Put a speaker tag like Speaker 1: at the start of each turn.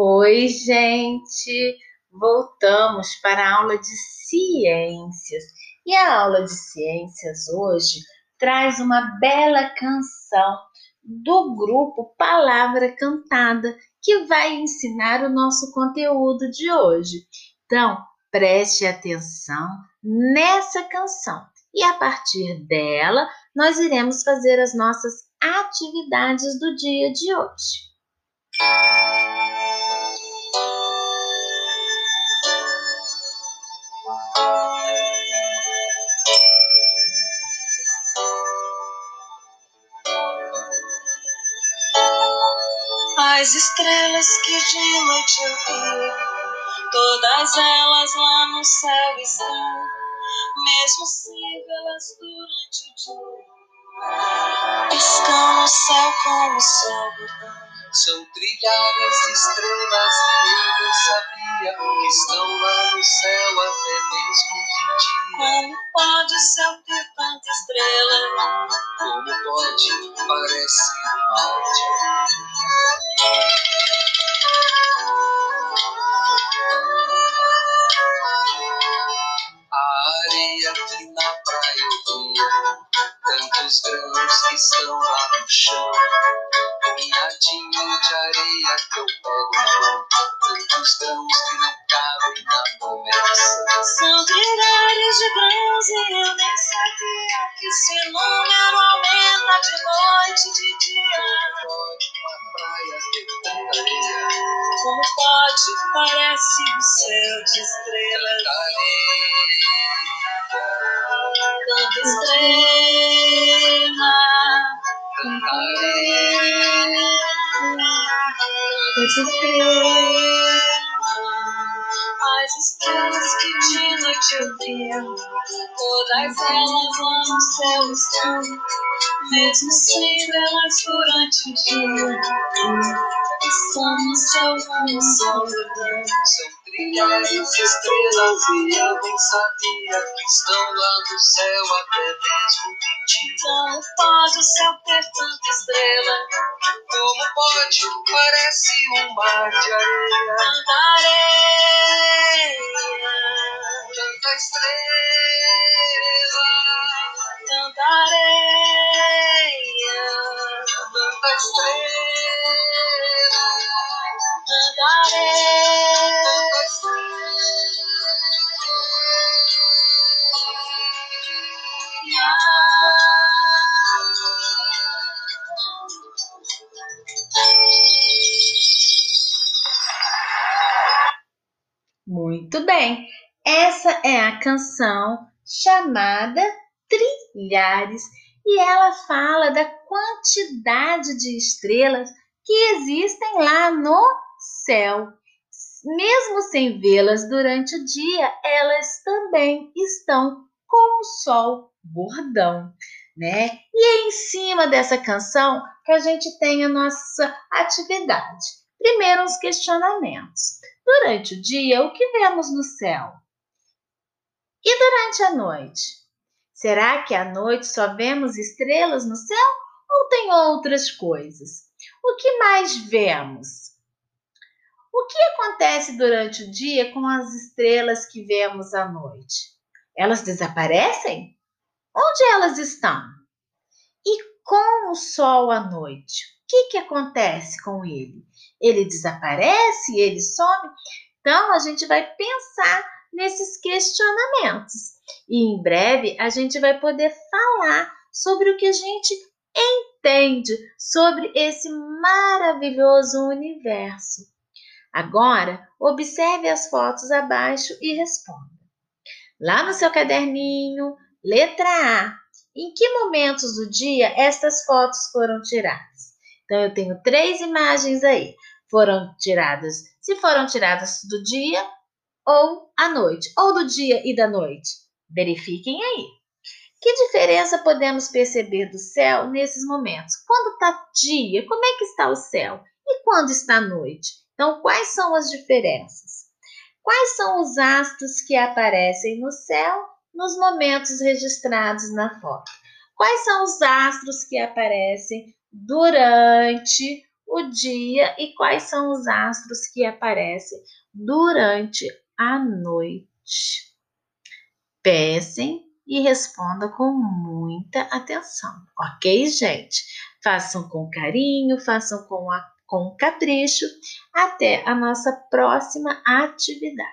Speaker 1: Oi, gente! Voltamos para a aula de ciências. E a aula de ciências hoje traz uma bela canção do grupo Palavra Cantada, que vai ensinar o nosso conteúdo de hoje. Então, preste atenção nessa canção e a partir dela nós iremos fazer as nossas atividades do dia de hoje.
Speaker 2: As estrelas que de noite eu vi, todas elas lá no céu estão, mesmo sem vê-las durante o dia. Estão no céu como o sol.
Speaker 3: São trilhares de estrelas e eu não sabia que estão lá no céu até mesmo de dia.
Speaker 2: Como pode o céu ter tanta estrela?
Speaker 3: Como pode? Parece um no chão. Punhadinho de areia que eu pego na mão, tantos grãos que não cabem na numeração.
Speaker 2: São trilhares de grãos e eu nem sabia que esse número aumenta de noite e de dia.
Speaker 3: Pode uma praia ter tanta areia,
Speaker 2: Como pode? Parece um céu de estrelas. Tanta estrela. Estrela. As estrelas que de noite eu via, todas elas lá no céu estão, mesmo sem velas durante o dia. No céu como o
Speaker 3: trilhares de estrelas e eu nem sabia que estão lá no céu até mesmo de.
Speaker 2: Como pode o céu ter tanta estrela?
Speaker 3: Como pode? Parece um mar de areia.
Speaker 2: Tanta areia,
Speaker 3: Tanta estrela,
Speaker 1: Muito bem, essa é a canção chamada Trilhares e ela fala da quantidade de estrelas que existem lá no céu. Mesmo sem vê-las durante o dia, elas também estão com o sol bordão, né? E é em cima dessa canção que a gente tem a nossa atividade. Primeiro, os questionamentos. Durante o dia, o que vemos no céu? E durante a noite? Será que à noite só vemos estrelas no céu ou tem outras coisas? O que mais vemos? O que acontece durante o dia com as estrelas que vemos à noite? Elas desaparecem? Onde elas estão? E com o sol à noite, que, que acontece com ele? Ele desaparece? Ele some? Então, a gente vai pensar nesses questionamentos. E em breve a gente vai poder falar sobre o que a gente entende sobre esse maravilhoso universo. Agora, observe as fotos abaixo e responda. Lá no seu caderninho, letra A. Em que momentos do dia estas fotos foram tiradas? Então, eu tenho três imagens aí. Foram tiradas, se foram tiradas do dia ou à noite, ou do dia e da noite. Verifiquem aí. Que diferença podemos perceber do céu nesses momentos? Quando está dia, como é que está o céu? E quando está noite? Então, quais são as diferenças? Quais são os astros que aparecem no céu nos momentos registrados na foto? Quais são os astros que aparecem durante o dia e quais são os astros que aparecem durante a noite. Pensem e responda com muita atenção, ok, gente? Façam com carinho, façam com, a, com capricho. Até a nossa próxima atividade.